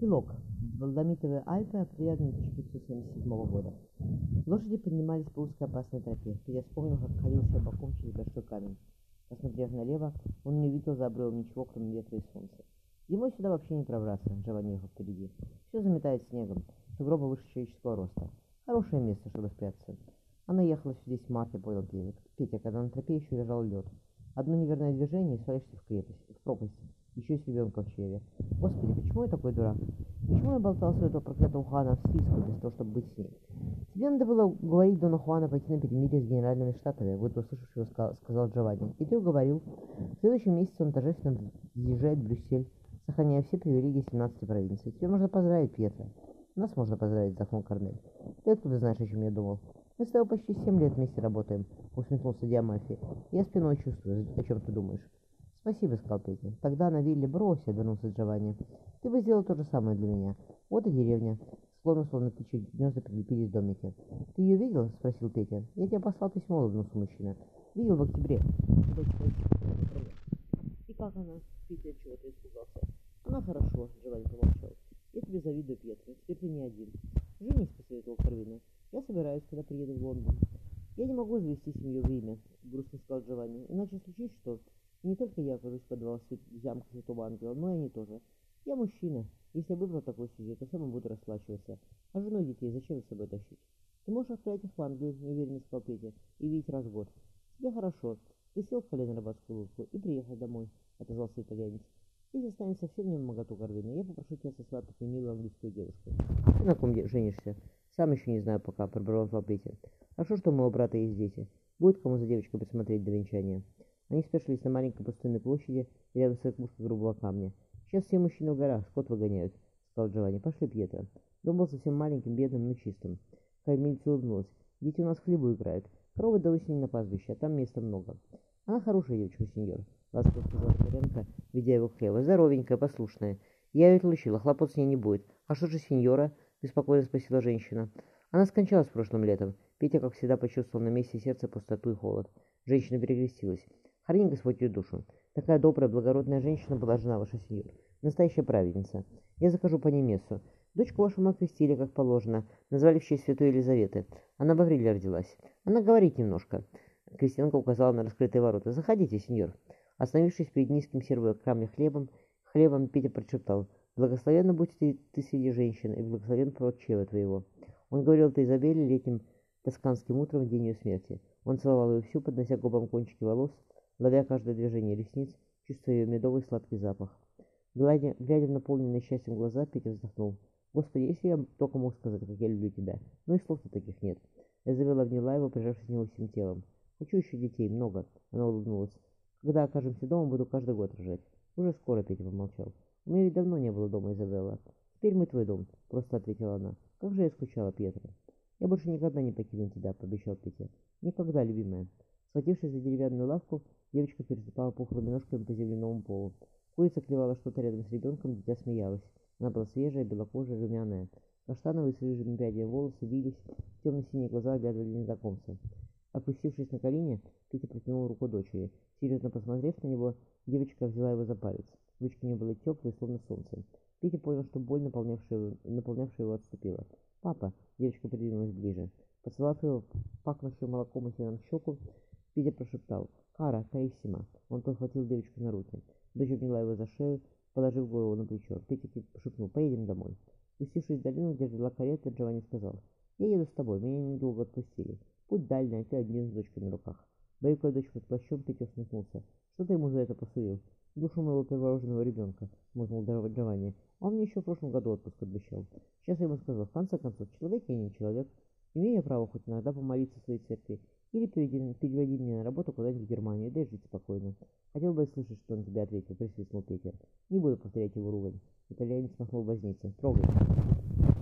Эпилог. Доломитовые Альпы, апрель 1577 года. Лошади поднимались по узкой опасной тропе. Петя вспомнил, как ходил боком через большой камень. Посмотрев налево, он не увидел за обрывом ничего, кроме ветра и солнца. Зимой сюда вообще не пробраться, Джованни впереди. Все заметает снегом, сугробы выше человеческого роста. Хорошее место, чтобы спрятаться. Она ехала сюда в марте, понял Петя, когда на тропе еще лежал лед. Одно неверное движение и свалишься в крепость, в пропасть еще с ребенком в чреве. Господи, почему я такой дурак? Почему я болтался у этого проклятого Хуана в списку, без того, чтобы быть с ней? Тебе надо было говорить Дона Хуана пойти на перемирие с генеральными штатами, вот услышавшего сказал, сказал Джованни. И ты уговорил. В следующем месяце он торжественно въезжает в Брюссель, сохраняя все привилегии 17 провинций. Тебе можно поздравить, Пьетро. Нас можно поздравить, вздохнул Корнель. Ты откуда знаешь, о чем я думал? Мы с тобой почти семь лет вместе работаем, усмехнулся Диамафи. Я спиной чувствую, о чем ты думаешь. «Спасибо», — сказал Петя. «Тогда на вилле брось», — вернулся Джованни. «Ты бы сделал то же самое для меня. Вот и деревня». Склоны, словно птичьи гнезда, прилепились домики. «Ты ее видел?» — спросил Петя. «Я тебе послал письмо», — улыбнулся мужчина. «Видел в октябре». «И как она?» — Петя чего-то испугался. «Она хорошо», — Джованни помолчал. «Я тебе завидую, Петя. Теперь ты не один». «Женись», — посоветовал Карвина. «Я собираюсь, когда приеду в Лондон». «Я не могу завести семью в имя», — грустно сказал Джованни. «Иначе случись что, не только я окажусь подвал замка Святого Ангела, но и они тоже. Я мужчина. Если выбрал такой сюжет, то сам буду расплачиваться. А жену и детей зачем с собой тащить? Ты можешь отправить их в Англию, неуверенно сказал Петя, и видеть раз в. Тебе хорошо. Ты сел в колено рыбацкую лодку и приехал домой, отозвался итальянец. Если станет совсем не в моготу Корвина, я попрошу тебя сосватать мне милую английскую девушку. Ты на ком женишься? Сам еще не знаю пока, пробормотал Петя. Хорошо, что у моего брата есть дети. Будет кому за девочкой присмотреть до венчания. Они спешились на маленькой пустынной площади рядом с избушкой грубого камня. «Сейчас все мужчины в горах, скот выгоняют», — сказал Джованни. «Пошли, Пьетро». Дом был совсем маленьким, бедным, но чистым. Кормильца улыбнулась. «Дети у нас хлебу играют. Коровы до осени на пастбище, а там места много». «Она хорошая девочка, сеньор», — ласково сказала Старенко, ведя его хлеба. «Здоровенькая, послушная. Я ее отлучила, хлопот с ней не будет. А что же сеньора?» — беспокойно спросила женщина. Она скончалась прошлым летом. Петя, как всегда, почувствовал на месте сердца пустоту и холод. Женщина перекрестилась. Храни Господь ее душу. Такая добрая, благородная женщина была жена ваша, сеньор. Настоящая праведница. Я закажу по ней мессу. Дочку вашу мы окрестили, как положено. Назвали в честь святой Елизаветы. Она в Авриле родилась. Она говорит немножко. Крестьянка указала на раскрытые ворота. «Заходите, сеньор». Остановившись перед низким серого камня хлебом, хлебом Петя прошептал. «Благословенно будь ты, ты среди женщин, и благословен плод чрева твоего». Он говорил это Изабелле летним тосканским утром в день ее смерти. Он целовал ее всю, поднося губам кончики волос, ловя каждое движение ресниц, чувствуя ее медовый сладкий запах. Глядя, глядя в наполненные счастьем глаза, Петя вздохнул. «Господи, если я только мог сказать, как я люблю тебя, но и слов-то таких нет». Я завела обняла его, прижавшись к нему всем телом. «Хочу еще детей, много», — она улыбнулась. «Когда окажемся дома, буду каждый год рожать». «Уже скоро», — Петя помолчал. «У меня ведь давно не было дома, Изабелла». «Теперь мы твой дом», — просто ответила она. «Как же я скучала, Петра». «Я больше никогда не покину тебя», — пообещал Петя. «Никогда, любимая». Схватившись за деревянную лавку, Девочка переступала пухлыми ножками по земляному полу. Курица клевала что-то рядом с ребенком, дитя смеялась. Она была свежая, белокожая, румяная. Каштановые с рыжими прядями волосы вились, темно-синие глаза оглядывали незнакомца. Опустившись на колени, Петя протянул руку дочери. Серьезно посмотрев на него, девочка взяла его за палец. Ручки не были теплые, словно солнце. Петя понял, что боль, наполнявшая, наполнявшая его, отступила. «Папа!» — девочка придвинулась ближе. Поцеловав его, пахнувшую молоком и сеном щеку, Петя прошептал. «Кара, Кариссима!» Он подхватил девочку на руки. Дочь обняла его за шею, положив голову на плечо. Петя шепнул «Поедем домой». Спустившись в долину, где жила карета, Джованни сказал «Я еду с тобой, меня недолго отпустили. Путь дальний, а ты один с дочкой на руках». Боевая дочь под плащом Петя усмехнулся. «Что ты ему за это посулил?» «Душу моего первороженного ребенка», — музнул Джованни. «Он мне еще в прошлом году отпуск обещал. Сейчас я ему сказал, в конце концов, человек я не человек. Имею я право хоть иногда помолиться своей церкви или переведи, переводи меня на работу куда-нибудь в Германию, да и жить спокойно. Хотел бы слышать, что он тебе ответил, присвистнул Петя. Не буду повторять его ругань. Итальянец махнул вознице. Трогай.